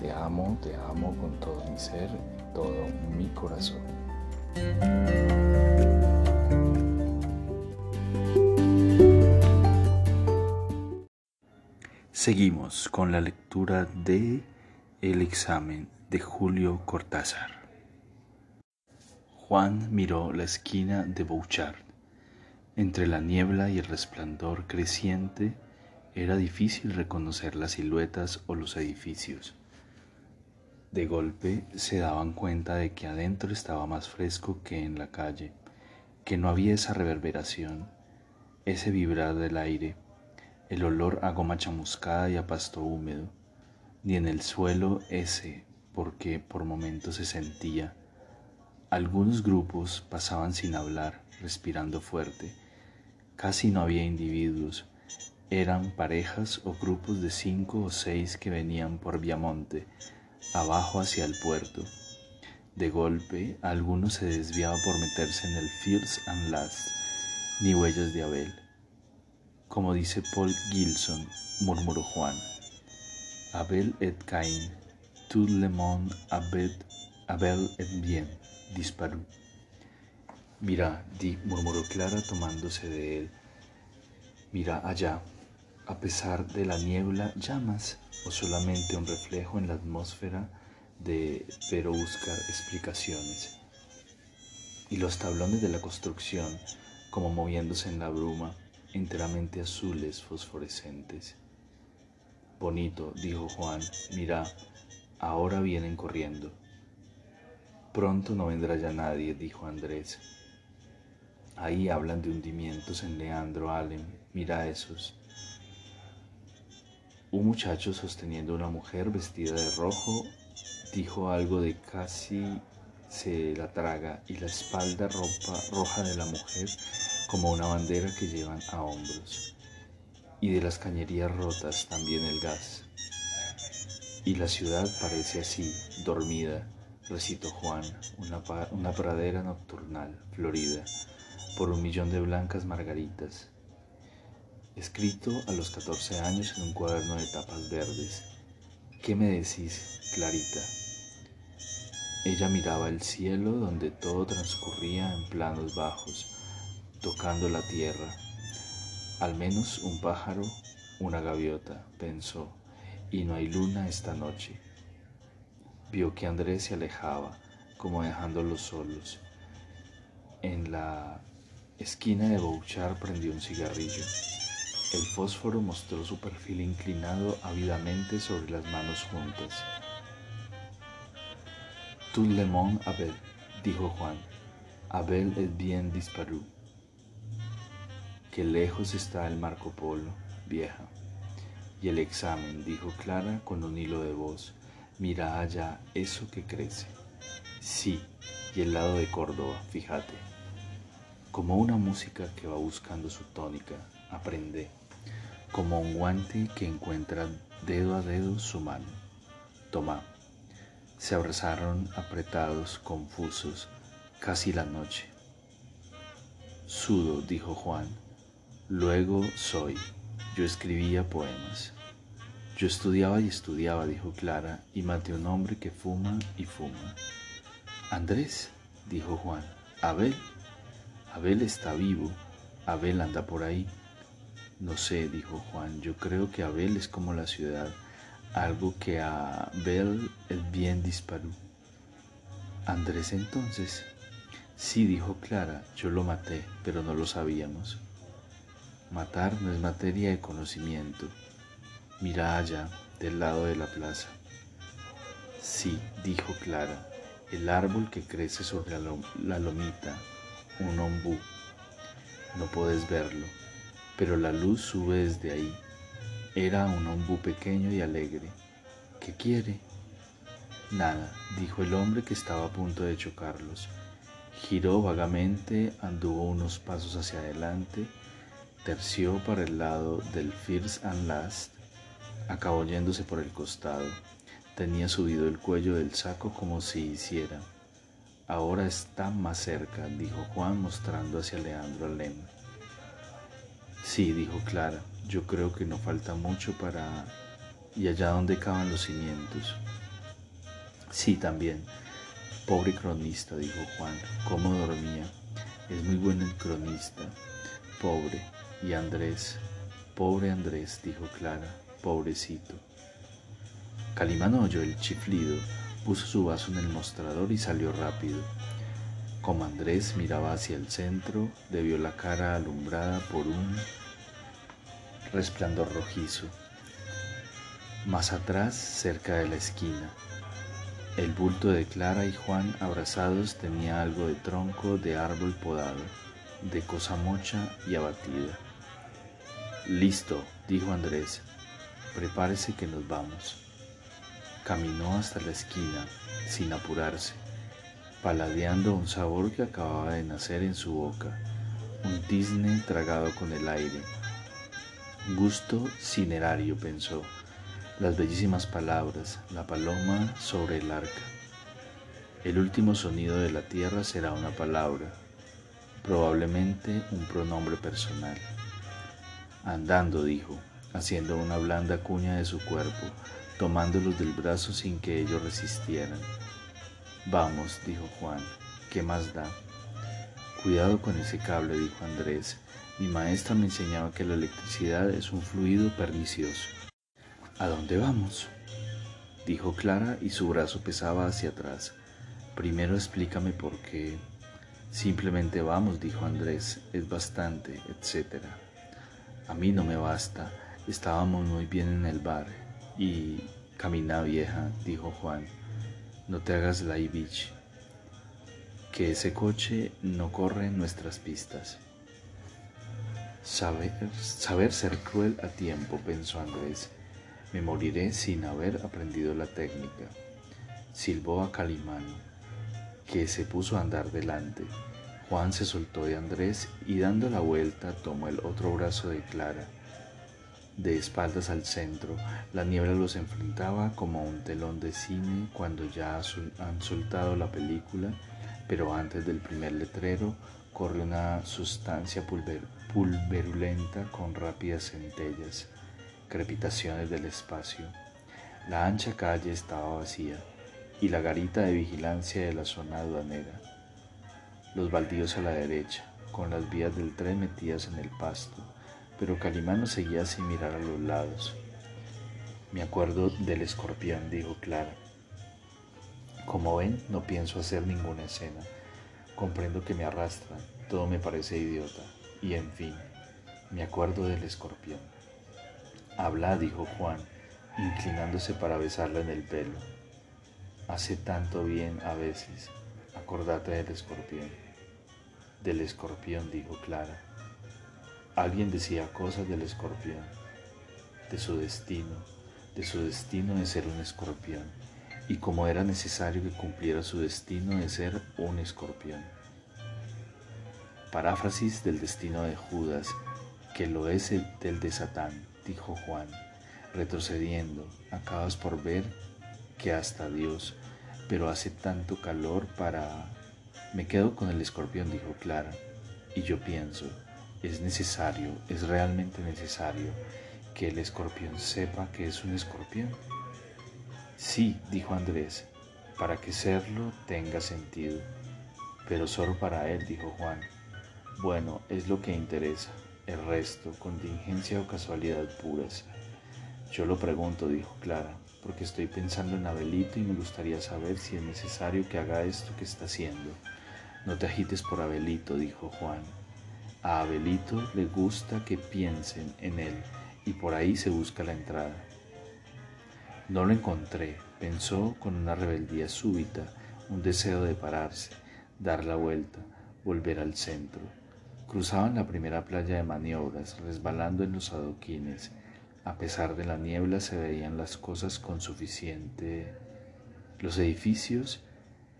Te amo, te amo con todo mi ser, todo mi corazón. Seguimos con la lectura de El examen de Julio Cortázar. Juan miró la esquina de Bouchard. Entre la niebla y el resplandor creciente era difícil reconocer las siluetas o los edificios. De golpe se daban cuenta de que adentro estaba más fresco que en la calle, que no había esa reverberación, ese vibrar del aire, el olor a goma chamuscada y a pasto húmedo, ni en el suelo ese, porque por momentos se sentía. Algunos grupos pasaban sin hablar, respirando fuerte. Casi no había individuos, eran parejas o grupos de cinco o seis que venían por Viamonte, abajo hacia el puerto. De golpe, alguno se desviaba por meterse en el First and Last, ni huellas de Abel. Como dice Paul Gilson, murmuró Juan, Abel et Cain, tout le monde Abel, Abel et bien, disparó. Mira, di, murmuró Clara tomándose de él. Mira allá, a pesar de la niebla, llamas o solamente un reflejo en la atmósfera de pero buscar explicaciones. Y los tablones de la construcción, como moviéndose en la bruma, enteramente azules, fosforescentes. Bonito, dijo Juan, mira, ahora vienen corriendo. Pronto no vendrá ya nadie, dijo Andrés. Ahí hablan de hundimientos en Leandro Allen, mira esos. Un muchacho sosteniendo a una mujer vestida de rojo dijo algo de casi se la traga y la espalda roja de la mujer como una bandera que llevan a hombros. Y de las cañerías rotas también el gas. Y la ciudad parece así, dormida, recitó Juan, una, una pradera nocturnal, florida, por un millón de blancas margaritas escrito a los 14 años en un cuaderno de tapas verdes. ¿Qué me decís, Clarita? Ella miraba el cielo donde todo transcurría en planos bajos, tocando la tierra. Al menos un pájaro, una gaviota, pensó, y no hay luna esta noche. Vio que Andrés se alejaba, como dejándolos solos. En la esquina de Bouchard prendió un cigarrillo. El fósforo mostró su perfil inclinado ávidamente sobre las manos juntas. Tout le monde Abel, dijo Juan. Abel es bien disparu. Que lejos está el Marco Polo, vieja. Y el examen, dijo Clara con un hilo de voz. Mira allá eso que crece. Sí, y el lado de Córdoba, fíjate. Como una música que va buscando su tónica, aprende como un guante que encuentra dedo a dedo su mano. Toma. Se abrazaron apretados, confusos, casi la noche. Sudo, dijo Juan. Luego soy. Yo escribía poemas. Yo estudiaba y estudiaba, dijo Clara, y maté un hombre que fuma y fuma. Andrés, dijo Juan. Abel. Abel está vivo. Abel anda por ahí. No sé, dijo Juan, yo creo que Abel es como la ciudad, algo que a Abel es bien disparó. Andrés entonces. Sí, dijo Clara, yo lo maté, pero no lo sabíamos. Matar no es materia de conocimiento. Mira allá, del lado de la plaza. Sí, dijo Clara, el árbol que crece sobre la lomita, un ombú. No puedes verlo, pero la luz sube desde ahí. Era un ombú pequeño y alegre. ¿Qué quiere? Nada, dijo el hombre que estaba a punto de chocarlos. Giró vagamente, anduvo unos pasos hacia adelante, terció para el lado del First and Last, acabó yéndose por el costado. Tenía subido el cuello del saco como si hiciera. Ahora está más cerca, dijo Juan mostrando hacia Leandro Alem. Sí, dijo Clara, yo creo que no falta mucho para... ¿Y allá donde caban los cimientos? Sí, también. Pobre cronista, dijo Juan, cómo dormía. Es muy bueno el cronista. Pobre. Y Andrés. Pobre Andrés, dijo Clara, pobrecito. Calimán oyó el chiflido, puso su vaso en el mostrador y salió rápido. Como Andrés miraba hacia el centro, vio la cara alumbrada por un resplandor rojizo. Más atrás, cerca de la esquina, el bulto de Clara y Juan abrazados tenía algo de tronco de árbol podado, de cosa mocha y abatida. Listo, dijo Andrés, prepárese que nos vamos. Caminó hasta la esquina, sin apurarse, paladeando un sabor que acababa de nacer en su boca, un tizne tragado con el aire. Gusto cinerario, pensó las bellísimas palabras, la paloma sobre el arca. El último sonido de la tierra será una palabra, probablemente un pronombre personal. Andando, dijo, haciendo una blanda cuña de su cuerpo, tomándolos del brazo sin que ellos resistieran. Vamos, dijo Juan, ¿qué más da? Cuidado con ese cable, dijo Andrés. Mi maestra me enseñaba que la electricidad es un fluido pernicioso. ¿A dónde vamos? dijo Clara y su brazo pesaba hacia atrás. Primero explícame por qué. Simplemente vamos, dijo Andrés, es bastante, etc. A mí no me basta, estábamos muy bien en el bar. Y camina vieja, dijo Juan, no te hagas la ibich, que ese coche no corre en nuestras pistas. Saber, saber ser cruel a tiempo, pensó Andrés me moriré sin haber aprendido la técnica. Silbó a Calimano, que se puso a andar delante. Juan se soltó de Andrés y dando la vuelta tomó el otro brazo de Clara. De espaldas al centro, la niebla los enfrentaba como un telón de cine cuando ya han soltado la película, pero antes del primer letrero corre una sustancia pulverulenta con rápidas centellas crepitaciones del espacio. La ancha calle estaba vacía y la garita de vigilancia de la zona aduanera. Los baldíos a la derecha, con las vías del tren metidas en el pasto, pero Calimano seguía sin mirar a los lados. Me acuerdo del escorpión, dijo Clara. Como ven, no pienso hacer ninguna escena. Comprendo que me arrastran, todo me parece idiota. Y en fin, me acuerdo del escorpión. Habla, dijo Juan, inclinándose para besarla en el pelo. Hace tanto bien a veces. Acordate del escorpión. Del escorpión, dijo Clara. Alguien decía cosas del escorpión, de su destino, de su destino de ser un escorpión, y como era necesario que cumpliera su destino de ser un escorpión. Paráfrasis del destino de Judas, que lo es el del de Satán dijo Juan, retrocediendo, acabas por ver que hasta Dios, pero hace tanto calor para... Me quedo con el escorpión, dijo Clara, y yo pienso, es necesario, es realmente necesario que el escorpión sepa que es un escorpión. Sí, dijo Andrés, para que serlo tenga sentido, pero solo para él, dijo Juan. Bueno, es lo que interesa. El resto, contingencia o casualidad puras. Yo lo pregunto, dijo Clara, porque estoy pensando en Abelito y me gustaría saber si es necesario que haga esto que está haciendo. No te agites por Abelito, dijo Juan. A Abelito le gusta que piensen en él y por ahí se busca la entrada. No lo encontré, pensó con una rebeldía súbita, un deseo de pararse, dar la vuelta, volver al centro. Cruzaban la primera playa de maniobras, resbalando en los adoquines. A pesar de la niebla se veían las cosas con suficiente los edificios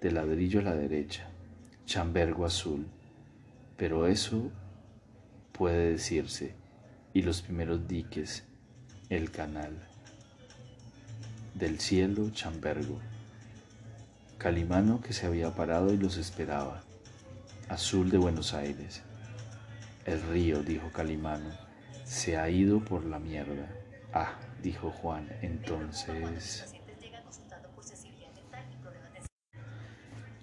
de ladrillo a la derecha, chambergo azul, pero eso puede decirse, y los primeros diques, el canal. Del cielo, chambergo. Calimano que se había parado y los esperaba. Azul de Buenos Aires. El río, dijo Calimano, se ha ido por la mierda. Ah, dijo Juan, entonces...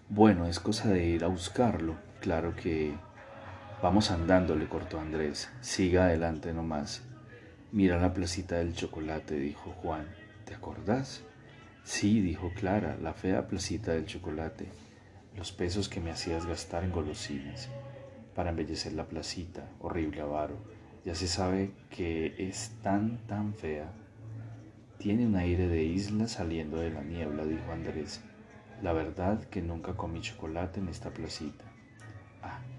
Bueno, es cosa de ir a buscarlo. Claro que... Vamos andando, le cortó Andrés. Siga adelante nomás. Mira la placita del chocolate, dijo Juan. ¿Te acordás? Sí, dijo Clara, la fea placita del chocolate. Los pesos que me hacías gastar en golosinas para embellecer la placita, horrible avaro. Ya se sabe que es tan, tan fea. Tiene un aire de isla saliendo de la niebla, dijo Andrés. La verdad que nunca comí chocolate en esta placita.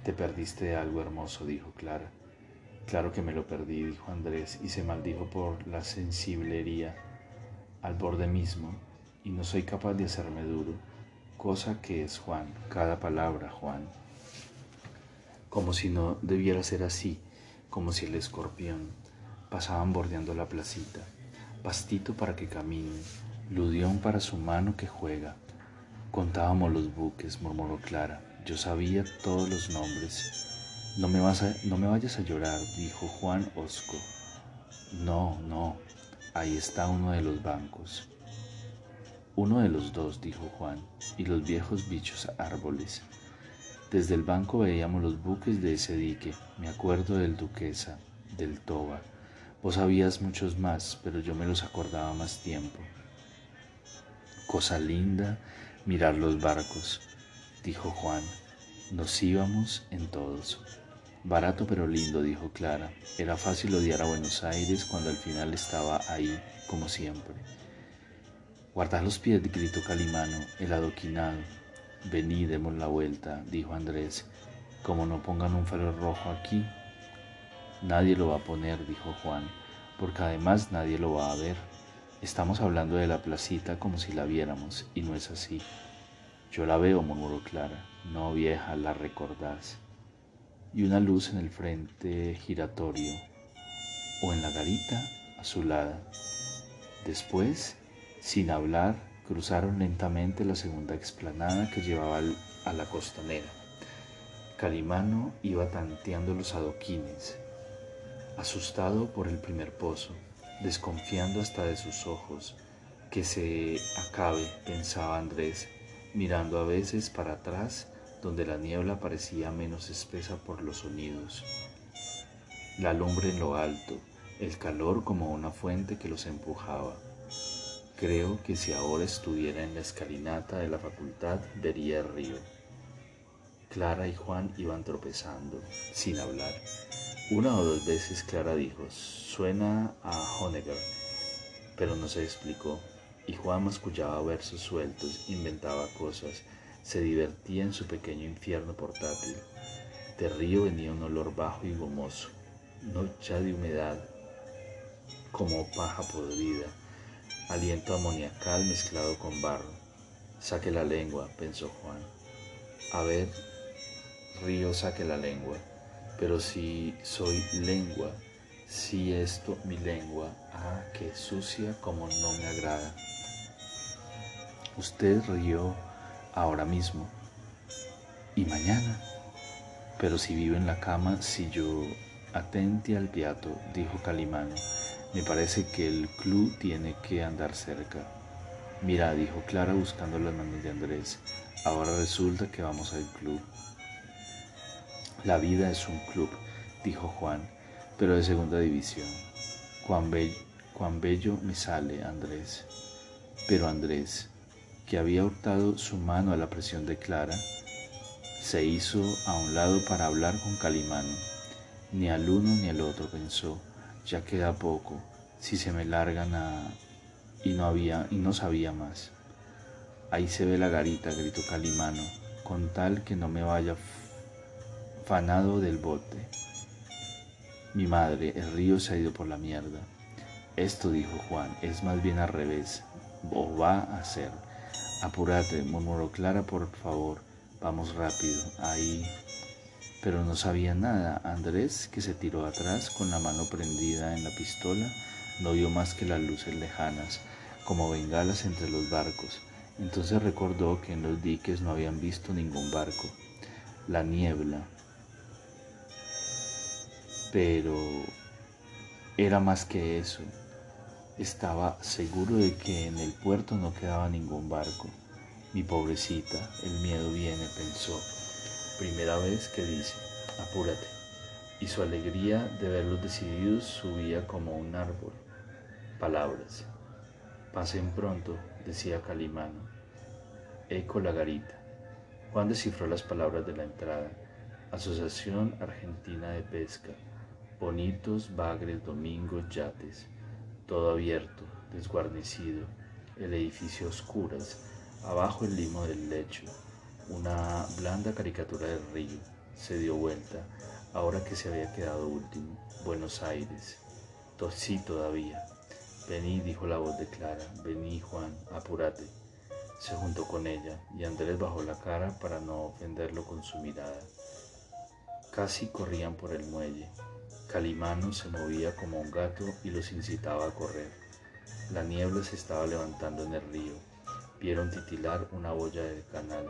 Te perdiste algo hermoso, dijo Clara. Claro que me lo perdí, dijo Andrés, y se maldijo por la sensiblería al borde mismo, y no soy capaz de hacerme duro, cosa que es Juan, cada palabra, Juan. Como si no debiera ser así, como si el escorpión pasaban bordeando la placita, pastito para que camine, ludión para su mano que juega, Contábamos los buques, murmuró Clara. Yo sabía todos los nombres. No me, vas a, no me vayas a llorar, dijo Juan Osco. No, no, ahí está uno de los bancos. Uno de los dos, dijo Juan, y los viejos bichos árboles. Desde el banco veíamos los buques de ese dique. Me acuerdo del Duquesa, del Toba. Vos sabías muchos más, pero yo me los acordaba más tiempo. Cosa linda mirar los barcos, dijo Juan. Nos íbamos en todos. Barato pero lindo, dijo Clara. Era fácil odiar a Buenos Aires cuando al final estaba ahí, como siempre. Guardad los pies, gritó Calimano, el adoquinado. Vení, demos la vuelta, dijo Andrés. Como no pongan un faro rojo aquí, nadie lo va a poner, dijo Juan, porque además nadie lo va a ver. Estamos hablando de la placita como si la viéramos, y no es así. Yo la veo, murmuró Clara. No, vieja, la recordás. Y una luz en el frente giratorio, o en la garita azulada. Después, sin hablar, cruzaron lentamente la segunda explanada que llevaba a la costanera. Calimano iba tanteando los adoquines, asustado por el primer pozo desconfiando hasta de sus ojos. Que se acabe, pensaba Andrés, mirando a veces para atrás, donde la niebla parecía menos espesa por los sonidos. La lumbre en lo alto, el calor como una fuente que los empujaba. Creo que si ahora estuviera en la escalinata de la facultad, vería el río. Clara y Juan iban tropezando, sin hablar. Una o dos veces Clara dijo, suena a Honegger, pero no se explicó. Y Juan mascullaba versos sueltos, inventaba cosas, se divertía en su pequeño infierno portátil. De río venía un olor bajo y gomoso, noche de humedad, como paja podrida, aliento amoniacal mezclado con barro. Saque la lengua, pensó Juan. A ver, río, saque la lengua. Pero si soy lengua, si esto mi lengua, ah, qué sucia como no me agrada. Usted rió ahora mismo y mañana, pero si vive en la cama, si yo atente al piato, dijo Calimano, me parece que el club tiene que andar cerca. Mira, dijo Clara buscando las manos de Andrés, ahora resulta que vamos al club. La vida es un club, dijo Juan, pero de segunda división. Cuán bello, cuán bello me sale, Andrés. Pero Andrés, que había hurtado su mano a la presión de Clara, se hizo a un lado para hablar con Calimano. Ni al uno ni al otro pensó, ya queda poco, si se me largan a... y no había, y no sabía más. Ahí se ve la garita, gritó Calimano, con tal que no me vaya fanado del bote. Mi madre, el río se ha ido por la mierda. Esto, dijo Juan, es más bien al revés, o va a ser. Apúrate, murmuró Clara, por favor, vamos rápido, ahí. Pero no sabía nada. Andrés, que se tiró atrás con la mano prendida en la pistola, no vio más que las luces lejanas, como bengalas entre los barcos. Entonces recordó que en los diques no habían visto ningún barco. La niebla. Pero era más que eso. Estaba seguro de que en el puerto no quedaba ningún barco. Mi pobrecita, el miedo viene, pensó. Primera vez que dice, apúrate. Y su alegría de verlos decididos subía como un árbol. Palabras. Pasen pronto, decía Calimano. Eco la garita. Juan descifró las palabras de la entrada. Asociación Argentina de Pesca. Bonitos, bagres, domingos, yates todo abierto, desguarnecido, el edificio a oscuras, abajo el limo del lecho, una blanda caricatura del río, se dio vuelta, ahora que se había quedado último, Buenos Aires, tosí todavía. Vení, dijo la voz de Clara, vení Juan, apúrate. Se juntó con ella y Andrés bajó la cara para no ofenderlo con su mirada. Casi corrían por el muelle, Calimano se movía como un gato y los incitaba a correr. La niebla se estaba levantando en el río. Vieron titilar una boya del canal.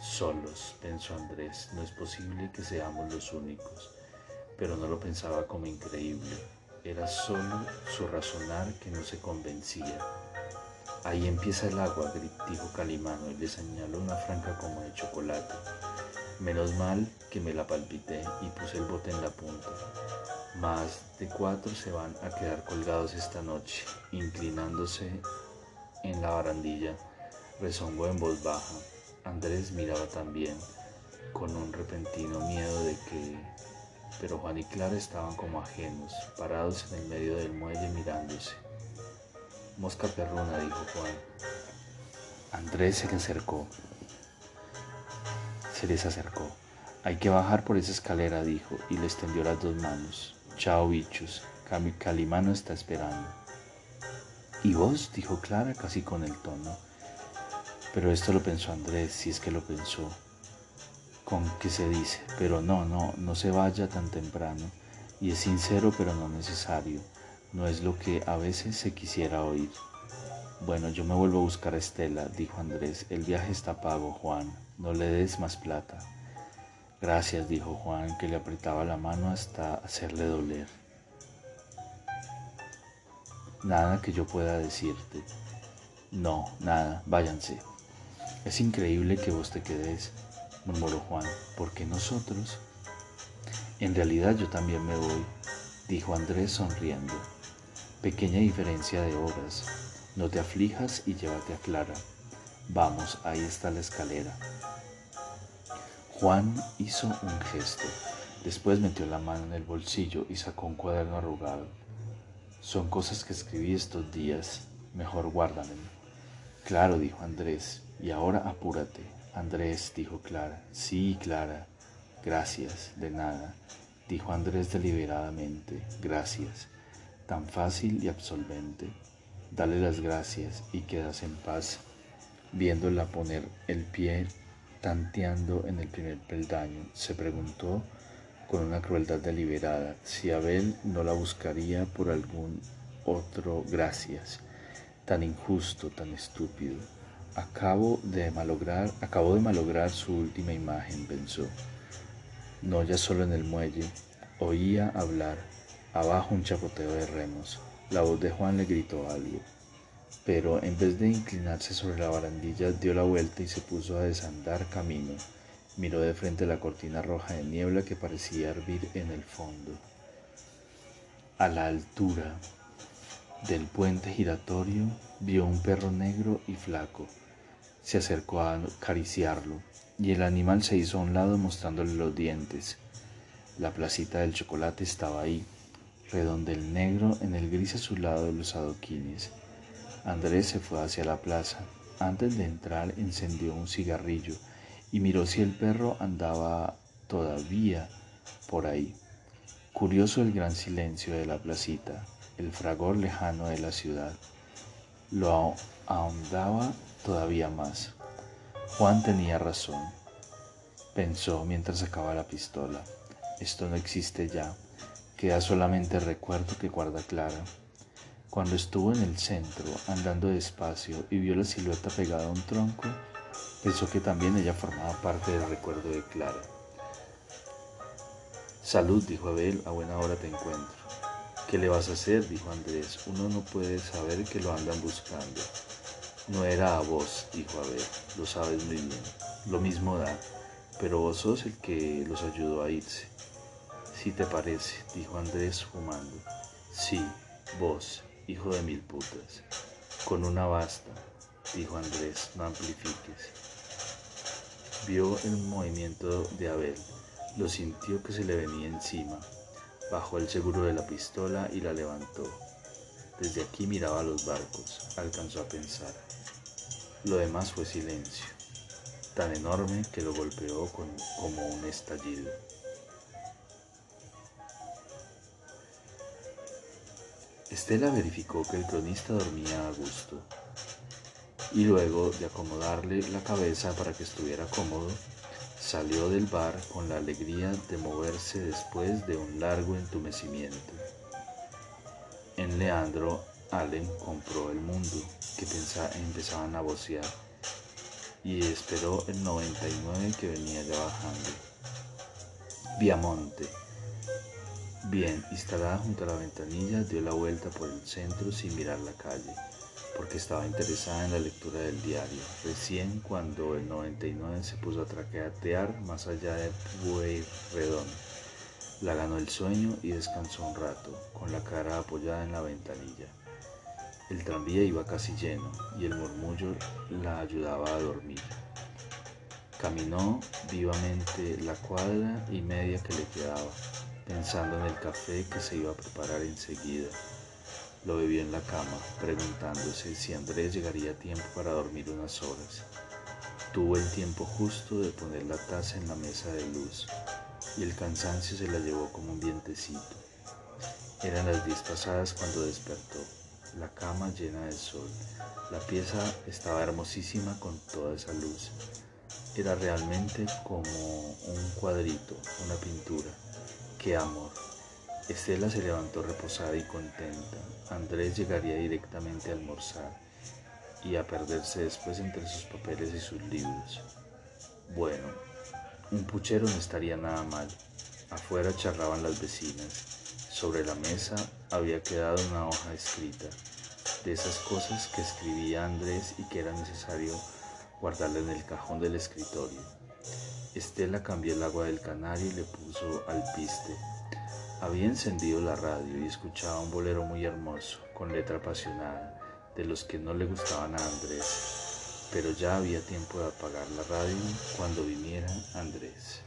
Solos, pensó Andrés, no es posible que seamos los únicos. Pero no lo pensaba como increíble. Era solo su razonar que no se convencía. Ahí empieza el agua, dijo Calimano y le señaló una franca como de chocolate. Menos mal que me la palpité y puse el bote en la punta. Más de cuatro se van a quedar colgados esta noche, inclinándose en la barandilla. Rezongó en voz baja. Andrés miraba también, con un repentino miedo de que... Pero Juan y Clara estaban como ajenos, parados en el medio del muelle mirándose. Mosca perruna, dijo Juan. Andrés se le acercó se les acercó. Hay que bajar por esa escalera, dijo, y le extendió las dos manos. Chao, bichos. Calimano está esperando. ¿Y vos? dijo Clara casi con el tono. Pero esto lo pensó Andrés, si es que lo pensó. Con que se dice, pero no, no, no se vaya tan temprano. Y es sincero, pero no necesario. No es lo que a veces se quisiera oír. Bueno, yo me vuelvo a buscar a Estela, dijo Andrés. El viaje está pago, Juan no le des más plata. Gracias, dijo Juan, que le apretaba la mano hasta hacerle doler. Nada que yo pueda decirte. No, nada, váyanse. Es increíble que vos te quedes, murmuró Juan, porque nosotros... En realidad yo también me voy, dijo Andrés sonriendo. Pequeña diferencia de horas. No te aflijas y llévate a Clara. Vamos, ahí está la escalera. Juan hizo un gesto. Después metió la mano en el bolsillo y sacó un cuaderno arrugado. Son cosas que escribí estos días. Mejor guárdamelo. Claro, dijo Andrés. Y ahora apúrate. Andrés, dijo Clara. Sí, Clara. Gracias, de nada, dijo Andrés deliberadamente. Gracias. Tan fácil y absolvente. Dale las gracias y quedas en paz viéndola poner el pie tanteando en el primer peldaño, se preguntó con una crueldad deliberada si Abel no la buscaría por algún otro gracias, tan injusto, tan estúpido. Acabo de malograr, acabó de malograr su última imagen, pensó. No ya solo en el muelle, oía hablar, abajo un chapoteo de remos. La voz de Juan le gritó algo pero en vez de inclinarse sobre la barandilla dio la vuelta y se puso a desandar camino. Miró de frente la cortina roja de niebla que parecía hervir en el fondo. A la altura del puente giratorio vio un perro negro y flaco. Se acercó a acariciarlo y el animal se hizo a un lado mostrándole los dientes. La placita del chocolate estaba ahí, redondel negro en el gris azulado de los adoquines Andrés se fue hacia la plaza. Antes de entrar encendió un cigarrillo y miró si el perro andaba todavía por ahí. Curioso el gran silencio de la placita, el fragor lejano de la ciudad. Lo ahondaba todavía más. Juan tenía razón, pensó mientras sacaba la pistola. Esto no existe ya, queda solamente el recuerdo que guarda Clara. Cuando estuvo en el centro, andando despacio y vio la silueta pegada a un tronco, pensó que también ella formaba parte del recuerdo de Clara. Salud, dijo Abel, a buena hora te encuentro. ¿Qué le vas a hacer? dijo Andrés. Uno no puede saber que lo andan buscando. No era a vos, dijo Abel, lo sabes muy bien. Lo mismo da, pero vos sos el que los ayudó a irse. Si te parece, dijo Andrés fumando. Sí, vos, hijo de mil putas. Con una basta, dijo Andrés, no amplifiques. Vio el movimiento de Abel, lo sintió que se le venía encima, bajó el seguro de la pistola y la levantó. Desde aquí miraba los barcos, alcanzó a pensar. Lo demás fue silencio, tan enorme que lo golpeó como un estallido. Estela verificó que el cronista dormía a gusto y luego de acomodarle la cabeza para que estuviera cómodo, salió del bar con la alegría de moverse después de un largo entumecimiento. En Leandro, Allen compró el mundo que empezaban a vocear y esperó el 99 que venía ya bajando. Viamonte Bien, instalada junto a la ventanilla, dio la vuelta por el centro sin mirar la calle, porque estaba interesada en la lectura del diario. Recién cuando el 99 se puso a traquetear más allá de Redón, la ganó el sueño y descansó un rato, con la cara apoyada en la ventanilla. El tranvía iba casi lleno y el murmullo la ayudaba a dormir. Caminó vivamente la cuadra y media que le quedaba pensando en el café que se iba a preparar enseguida. Lo bebió en la cama, preguntándose si Andrés llegaría a tiempo para dormir unas horas. Tuvo el tiempo justo de poner la taza en la mesa de luz y el cansancio se la llevó como un vientecito. Eran las diez pasadas cuando despertó, la cama llena de sol. La pieza estaba hermosísima con toda esa luz. Era realmente como un cuadrito, una pintura qué amor. Estela se levantó reposada y contenta. Andrés llegaría directamente a almorzar y a perderse después entre sus papeles y sus libros. Bueno, un puchero no estaría nada mal. Afuera charlaban las vecinas. Sobre la mesa había quedado una hoja escrita, de esas cosas que escribía Andrés y que era necesario guardarla en el cajón del escritorio. Estela cambió el agua del canario y le puso al piste. Había encendido la radio y escuchaba un bolero muy hermoso, con letra apasionada, de los que no le gustaban a Andrés. Pero ya había tiempo de apagar la radio cuando viniera Andrés.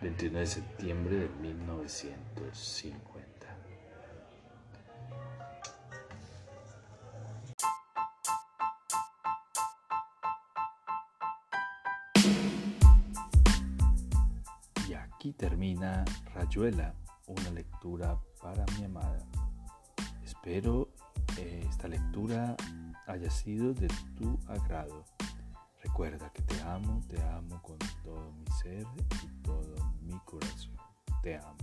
21 de septiembre de 1950. Termina Rayuela, una lectura para mi amada. Espero eh, esta lectura haya sido de tu agrado. Recuerda que te amo, te amo con todo mi ser y todo mi corazón. Te amo.